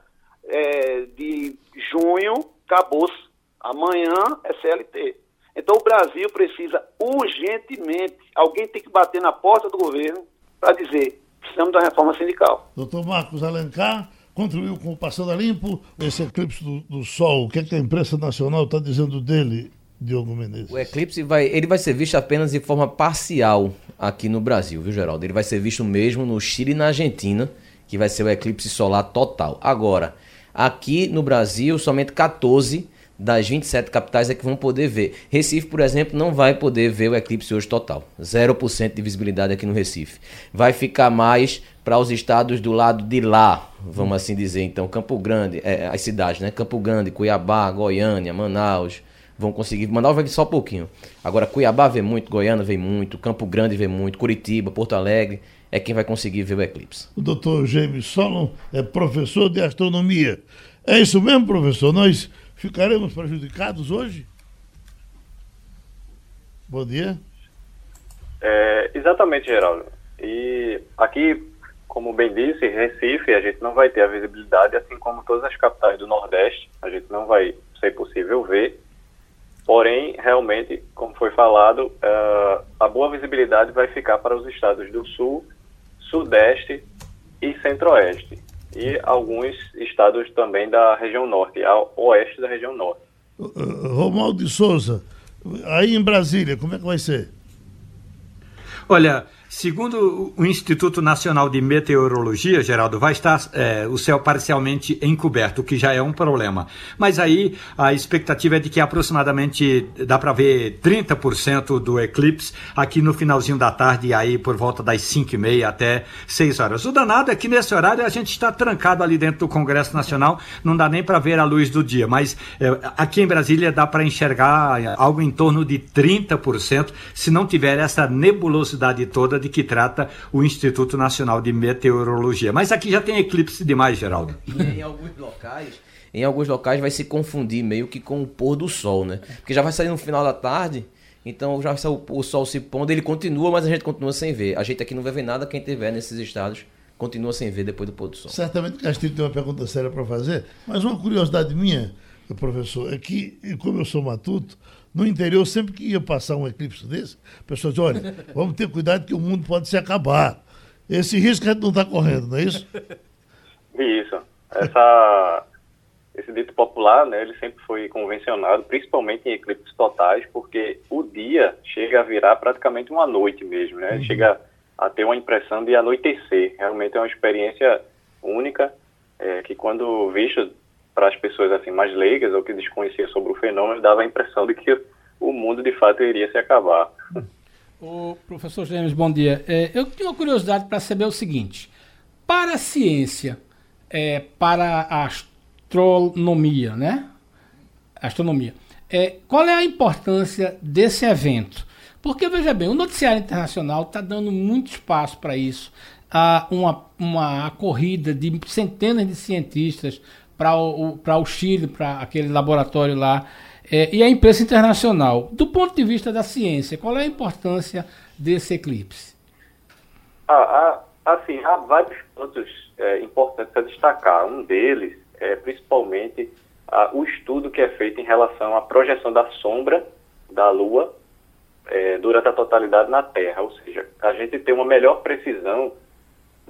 é, de junho, acabou-se. Amanhã é CLT. Então o Brasil precisa urgentemente, alguém tem que bater na porta do governo para dizer, precisamos da reforma sindical. Doutor Marcos Alencar contribuiu com o Passando a Limpo, esse eclipse do, do Sol, o que, é que a imprensa nacional está dizendo dele, Diogo Menezes? O eclipse vai, ele vai ser visto apenas de forma parcial aqui no Brasil, viu, Geraldo? Ele vai ser visto mesmo no Chile e na Argentina, que vai ser o eclipse solar total. Agora, aqui no Brasil, somente 14 das 27 capitais é que vão poder ver. Recife, por exemplo, não vai poder ver o eclipse hoje total. 0% de visibilidade aqui no Recife. Vai ficar mais para os estados do lado de lá, vamos assim dizer. Então, Campo Grande, é, as cidades, né? Campo Grande, Cuiabá, Goiânia, Manaus, vão conseguir. Manaus vai vir só um pouquinho. Agora, Cuiabá vê muito, Goiânia vê muito, Campo Grande vê muito, Curitiba, Porto Alegre é quem vai conseguir ver o eclipse. O doutor James Solon é professor de astronomia. É isso mesmo, professor? Nós ficaremos prejudicados hoje? Bom dia. É, exatamente, Geraldo. E aqui, como bem disse, Recife, a gente não vai ter a visibilidade, assim como todas as capitais do Nordeste, a gente não vai ser possível ver. Porém, realmente, como foi falado, uh, a boa visibilidade vai ficar para os estados do Sul, Sudeste e Centro-Oeste. E alguns estados também da região Norte, ao oeste da região Norte. Romualdo de Souza, aí em Brasília, como é que vai ser? Olha, Segundo o Instituto Nacional de Meteorologia, Geraldo, vai estar é, o céu parcialmente encoberto, o que já é um problema. Mas aí a expectativa é de que aproximadamente dá para ver 30% do eclipse aqui no finalzinho da tarde, aí por volta das 5 e meia até 6 horas. O danado é que nesse horário a gente está trancado ali dentro do Congresso Nacional, não dá nem para ver a luz do dia, mas é, aqui em Brasília dá para enxergar algo em torno de 30%, se não tiver essa nebulosidade toda de que trata o Instituto Nacional de Meteorologia. Mas aqui já tem eclipse demais, Geraldo. em alguns locais, em alguns locais vai se confundir meio que com o pôr do sol, né? Porque já vai sair no final da tarde, então já vai sair o, o sol se pondo, ele continua, mas a gente continua sem ver. A gente aqui não vai ver nada, quem estiver nesses estados continua sem ver depois do pôr do sol. Certamente Castilho tem uma pergunta séria para fazer, mas uma curiosidade minha, professor, é que, como eu sou matuto, no interior, sempre que ia passar um eclipse desse, a pessoa diz, olha, vamos ter cuidado que o mundo pode se acabar. Esse risco a gente não está correndo, não é isso? Isso. Essa, esse dito popular, né, ele sempre foi convencionado, principalmente em eclipses totais, porque o dia chega a virar praticamente uma noite mesmo, né? Uhum. Chega a ter uma impressão de anoitecer. Realmente é uma experiência única, é, que quando visto para as pessoas assim mais leigas ou que desconheciam sobre o fenômeno, dava a impressão de que o mundo de fato iria se acabar. O professor James, bom dia. É, eu tenho uma curiosidade para saber o seguinte: para a ciência, é, para a astronomia, né? Astronomia. É, qual é a importância desse evento? Porque, veja bem, o noticiário internacional está dando muito espaço para isso. Há uma, uma corrida de centenas de cientistas para o, o Chile, para aquele laboratório lá, é, e a imprensa internacional. Do ponto de vista da ciência, qual é a importância desse eclipse? Ah, há, assim, há vários pontos é, importantes a destacar. Um deles é principalmente ah, o estudo que é feito em relação à projeção da sombra da Lua é, durante a totalidade na Terra. Ou seja, a gente tem uma melhor precisão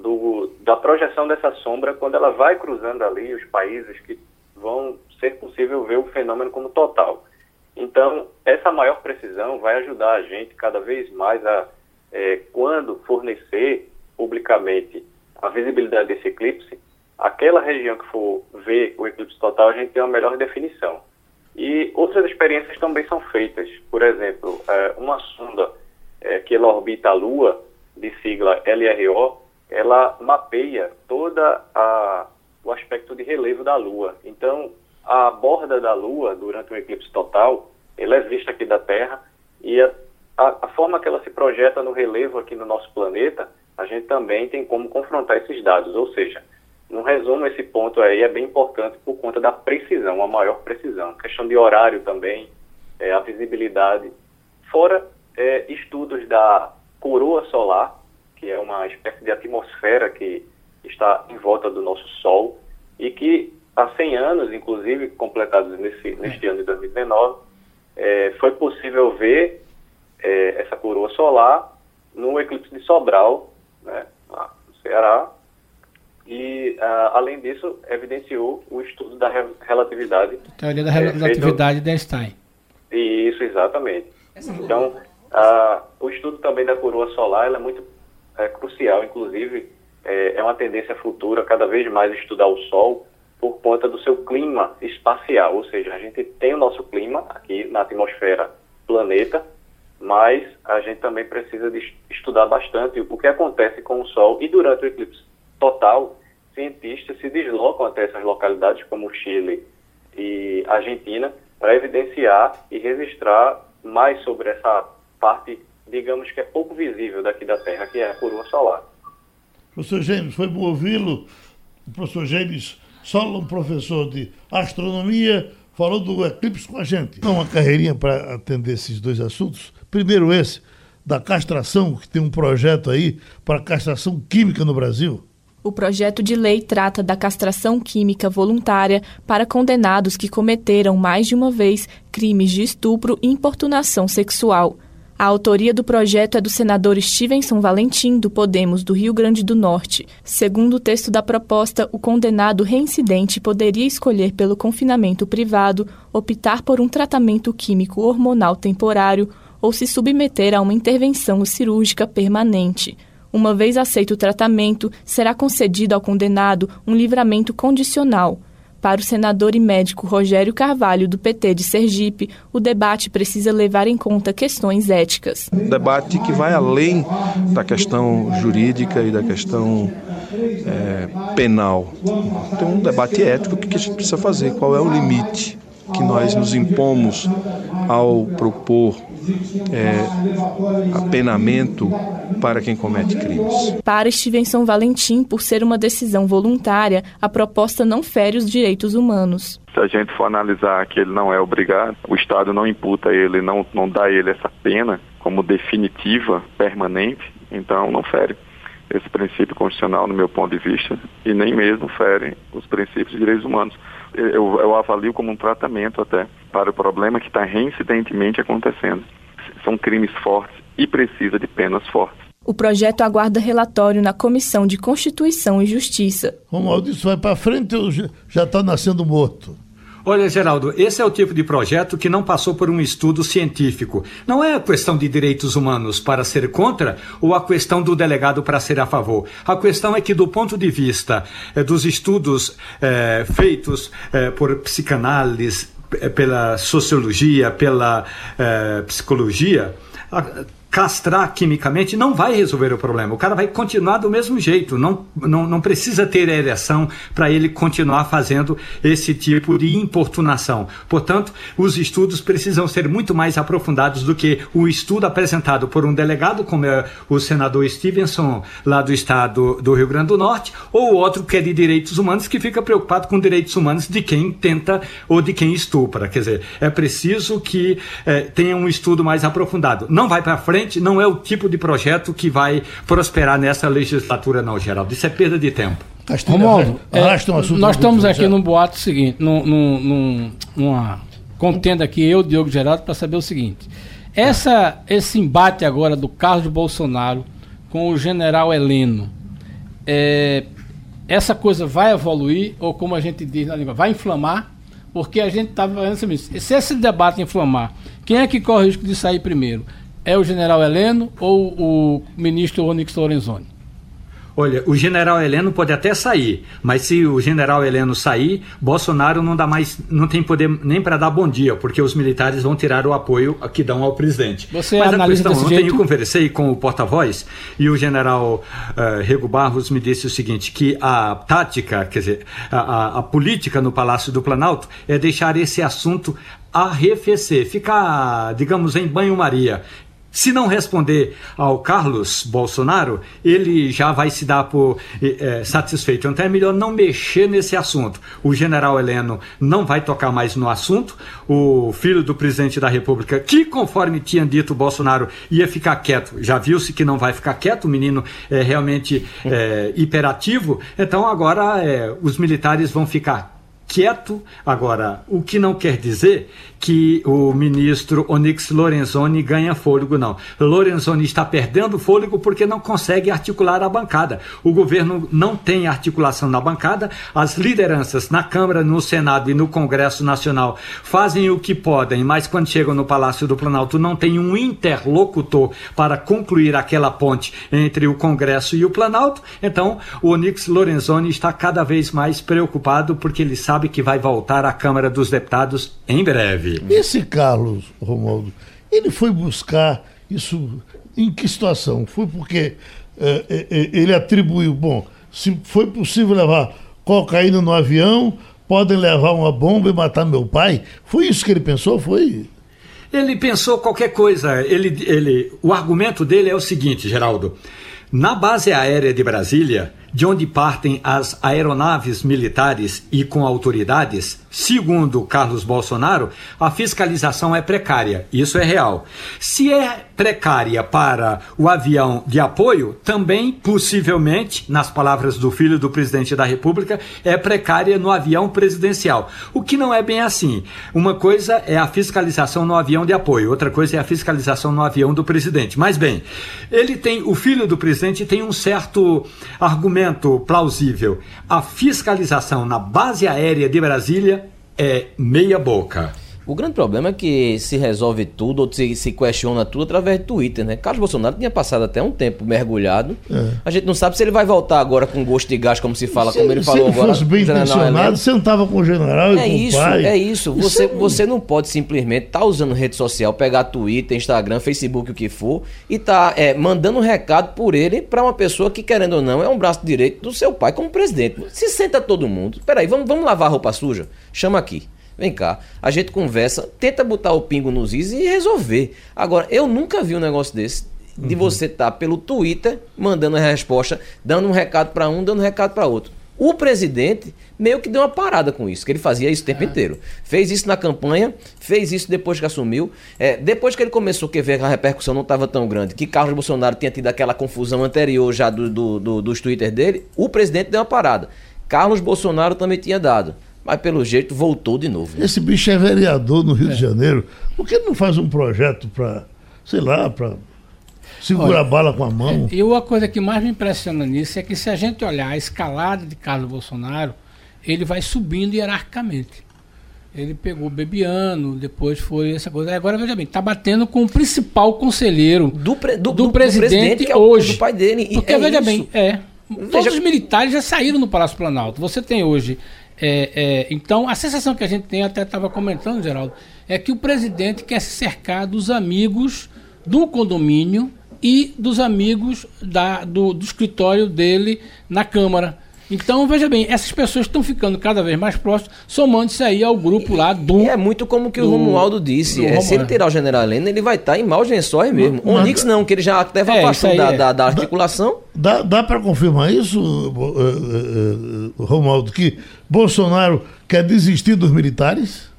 do, da projeção dessa sombra quando ela vai cruzando ali os países que vão ser possível ver o fenômeno como total. Então, essa maior precisão vai ajudar a gente cada vez mais a, é, quando fornecer publicamente a visibilidade desse eclipse, aquela região que for ver o eclipse total, a gente tem uma melhor definição. E outras experiências também são feitas. Por exemplo, é, uma sonda é, que ela orbita a Lua, de sigla LRO, ela mapeia toda a, o aspecto de relevo da Lua. Então, a borda da Lua, durante o eclipse total, ela é vista aqui da Terra e a, a, a forma que ela se projeta no relevo aqui no nosso planeta, a gente também tem como confrontar esses dados. Ou seja, no resumo, esse ponto aí é bem importante por conta da precisão, a maior precisão. questão de horário também, é, a visibilidade. Fora é, estudos da coroa solar, que é uma espécie de atmosfera que está em volta do nosso Sol e que há 100 anos, inclusive completados nesse, neste ano de 2019, é, foi possível ver é, essa coroa solar no eclipse de Sobral, né, lá no Ceará, e, uh, além disso, evidenciou o estudo da re relatividade. Teoria da relatividade é, feito... de Einstein. Isso, exatamente. Então, uh, o estudo também da coroa solar é muito é, crucial, inclusive, é, é uma tendência futura cada vez mais estudar o Sol por conta do seu clima espacial, ou seja, a gente tem o nosso clima aqui na atmosfera planeta, mas a gente também precisa estudar bastante o que acontece com o Sol e durante o eclipse total, cientistas se deslocam até essas localidades como Chile e Argentina para evidenciar e registrar mais sobre essa parte digamos que é pouco visível daqui da Terra, que é a coroa solar. Professor James, foi bom ouvi-lo. O professor James Solon, professor de astronomia, falou do eclipse com a gente. Uma carreirinha para atender esses dois assuntos. Primeiro esse, da castração, que tem um projeto aí para castração química no Brasil. O projeto de lei trata da castração química voluntária para condenados que cometeram mais de uma vez crimes de estupro e importunação sexual. A autoria do projeto é do senador Stevenson Valentim, do Podemos do Rio Grande do Norte. Segundo o texto da proposta, o condenado reincidente poderia escolher pelo confinamento privado, optar por um tratamento químico hormonal temporário ou se submeter a uma intervenção cirúrgica permanente. Uma vez aceito o tratamento, será concedido ao condenado um livramento condicional. Para o senador e médico Rogério Carvalho, do PT de Sergipe, o debate precisa levar em conta questões éticas. Um debate que vai além da questão jurídica e da questão é, penal. Tem um debate ético que a gente precisa fazer. Qual é o limite que nós nos impomos ao propor é, apenamento para quem comete crimes. Para Stevenson Valentim, por ser uma decisão voluntária, a proposta não fere os direitos humanos. Se a gente for analisar que ele não é obrigado, o Estado não imputa ele, não, não dá ele essa pena como definitiva, permanente, então não fere esse princípio constitucional, no meu ponto de vista, e nem mesmo fere os princípios de direitos humanos. Eu, eu avalio como um tratamento até para o problema que está reincidentemente acontecendo. São crimes fortes e precisa de penas fortes. O projeto aguarda relatório na Comissão de Constituição e Justiça. Romualdo, isso vai para frente ou já está nascendo morto? Olha, Geraldo, esse é o tipo de projeto que não passou por um estudo científico. Não é a questão de direitos humanos para ser contra ou a questão do delegado para ser a favor. A questão é que, do ponto de vista eh, dos estudos eh, feitos eh, por psicanálise, pela sociologia, pela psicologia, castrar quimicamente não vai resolver o problema. O cara vai continuar do mesmo jeito. Não, não, não precisa ter ereção para ele continuar fazendo esse tipo de importunação. Portanto, os estudos precisam ser muito mais aprofundados do que o estudo apresentado por um delegado, como é o senador Stevenson, lá do estado do Rio Grande do Norte, ou outro que é de direitos humanos, que fica preocupado com direitos humanos de quem tenta ou de quem estupra. Quer dizer, é preciso que eh, tenha um estudo mais aprofundado. Não vai para frente frente não é o tipo de projeto que vai prosperar nessa legislatura, não, Geraldo. Isso é perda de tempo. Romualdo, é, nós estamos aqui num boato seguinte, num, num, numa contenda aqui, eu, Diogo Geraldo, para saber o seguinte. Essa, esse embate agora do Carlos Bolsonaro com o general Heleno, é, essa coisa vai evoluir, ou como a gente diz na língua, vai inflamar? Porque a gente estava tá falando assim, se esse debate inflamar, quem é que corre o risco de sair primeiro? É o general Heleno ou o ministro Onyx Lorenzoni? Olha, o general Heleno pode até sair, mas se o general Heleno sair, Bolsonaro não dá mais, não tem poder nem para dar bom dia, porque os militares vão tirar o apoio que dão ao presidente. Você mas a questão, ontem jeito? eu conversei com o porta-voz e o general uh, Rego Barros me disse o seguinte, que a tática, quer dizer, a, a, a política no Palácio do Planalto é deixar esse assunto arrefecer, ficar, digamos, em banho-maria. Se não responder ao Carlos Bolsonaro, ele já vai se dar por é, satisfeito. Então é melhor não mexer nesse assunto. O general Heleno não vai tocar mais no assunto. O filho do presidente da República, que conforme tinha dito Bolsonaro, ia ficar quieto, já viu-se que não vai ficar quieto. O menino é realmente é, hiperativo. Então agora é, os militares vão ficar quieto. Agora, o que não quer dizer que o ministro Onyx Lorenzoni ganha fôlego, não. Lorenzoni está perdendo fôlego porque não consegue articular a bancada. O governo não tem articulação na bancada, as lideranças na Câmara, no Senado e no Congresso Nacional fazem o que podem, mas quando chegam no Palácio do Planalto não tem um interlocutor para concluir aquela ponte entre o Congresso e o Planalto. Então, o Onyx Lorenzoni está cada vez mais preocupado porque ele sabe que vai voltar à Câmara dos Deputados em breve. Esse Carlos Romualdo, ele foi buscar isso em que situação? Foi porque é, é, ele atribuiu, bom, se foi possível levar cocaína no avião, podem levar uma bomba e matar meu pai? Foi isso que ele pensou? Foi? Ele pensou qualquer coisa. Ele, ele, o argumento dele é o seguinte, Geraldo. Na base aérea de Brasília, de onde partem as aeronaves militares e com autoridades, segundo Carlos Bolsonaro, a fiscalização é precária. Isso é real. Se é precária para o avião de apoio, também, possivelmente, nas palavras do filho do presidente da República, é precária no avião presidencial. O que não é bem assim. Uma coisa é a fiscalização no avião de apoio, outra coisa é a fiscalização no avião do presidente. Mas bem, ele tem, o filho do presidente tem um certo argumento plausível. A fiscalização na base aérea de Brasília é meia boca. O grande problema é que se resolve tudo, ou se, se questiona tudo através do Twitter, né? Carlos Bolsonaro tinha passado até um tempo mergulhado. É. A gente não sabe se ele vai voltar agora com gosto de gás, como se fala, se, como ele falou se ele agora. Se bem intencionado, sentava com o general é e com isso, o pai. É isso, você, é... você não pode simplesmente estar tá usando rede social, pegar Twitter, Instagram, Facebook, o que for, e tá é, mandando um recado por ele para uma pessoa que, querendo ou não, é um braço direito do seu pai como presidente. Se senta todo mundo. Peraí, vamos, vamos lavar a roupa suja? Chama aqui. Vem cá, a gente conversa, tenta botar o pingo nos is e resolver. Agora, eu nunca vi um negócio desse de uhum. você estar tá pelo Twitter mandando a resposta, dando um recado para um, dando um recado para outro. O presidente meio que deu uma parada com isso, que ele fazia isso o tempo é. inteiro. Fez isso na campanha, fez isso depois que assumiu. É, depois que ele começou a ver que a repercussão não estava tão grande, que Carlos Bolsonaro tinha tido aquela confusão anterior já do, do, do, dos Twitter dele, o presidente deu uma parada. Carlos Bolsonaro também tinha dado mas pelo jeito voltou de novo. Né? Esse bicho é vereador no Rio é. de Janeiro. Por que não faz um projeto para, sei lá, para segurar Olha, a bala com a mão? É, e uma coisa que mais me impressiona nisso é que se a gente olhar a escalada de Carlos Bolsonaro, ele vai subindo hierarquicamente. Ele pegou o Bebiano, depois foi essa coisa. Agora, veja bem, está batendo com o principal conselheiro do, pre, do, do, do presidente, presidente é hoje. do pai dele. Porque, é veja isso. bem, é. Veja... Todos os militares já saíram no Palácio Planalto. Você tem hoje é, é, então, a sensação que a gente tem, até estava comentando, Geraldo, é que o presidente quer se cercar dos amigos do condomínio e dos amigos da, do, do escritório dele na Câmara. Então, veja bem, essas pessoas estão ficando cada vez mais próximas, somando-se aí ao grupo lá do. E é muito como que do, o Romualdo disse: é, se ele tirar o general Helena, ele vai estar tá em maus lençóis mesmo. O Nix não, que ele já até é, afastou da, é. da, da, articulação. Dá, dá para confirmar isso, uh, uh, uh, Romualdo, que Bolsonaro quer desistir dos militares?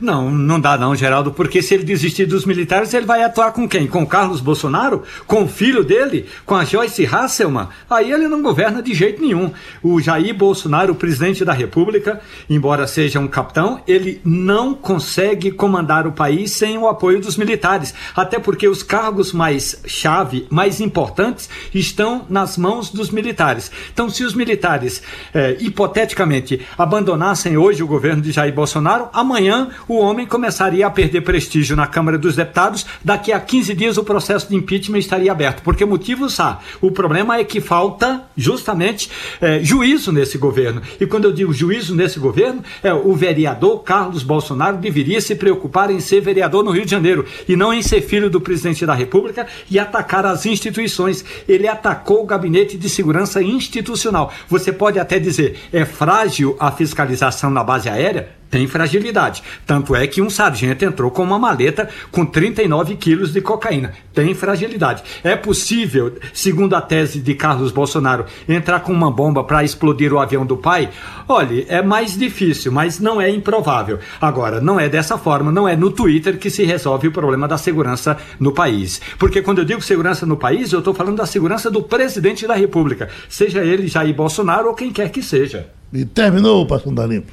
Não, não dá não, Geraldo, porque se ele desistir dos militares, ele vai atuar com quem? Com Carlos Bolsonaro? Com o filho dele? Com a Joyce Hasselman? Aí ele não governa de jeito nenhum. O Jair Bolsonaro, presidente da República, embora seja um capitão, ele não consegue comandar o país sem o apoio dos militares. Até porque os cargos mais chave, mais importantes, estão nas mãos dos militares. Então, se os militares, eh, hipoteticamente, abandonassem hoje o governo de Jair Bolsonaro, amanhã o homem começaria a perder prestígio na Câmara dos Deputados. Daqui a 15 dias o processo de impeachment estaria aberto. Porque motivos há. O problema é que falta justamente é, juízo nesse governo. E quando eu digo juízo nesse governo, é o vereador Carlos Bolsonaro deveria se preocupar em ser vereador no Rio de Janeiro e não em ser filho do presidente da República e atacar as instituições. Ele atacou o gabinete de segurança institucional. Você pode até dizer, é frágil a fiscalização na base aérea? Tem fragilidade. Tanto é que um sargento entrou com uma maleta com 39 quilos de cocaína. Tem fragilidade. É possível, segundo a tese de Carlos Bolsonaro, entrar com uma bomba para explodir o avião do pai? Olha, é mais difícil, mas não é improvável. Agora, não é dessa forma, não é no Twitter que se resolve o problema da segurança no país. Porque quando eu digo segurança no país, eu estou falando da segurança do presidente da República, seja ele Jair Bolsonaro ou quem quer que seja. E terminou o Passando Limpo.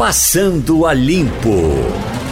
Passando a Limpo.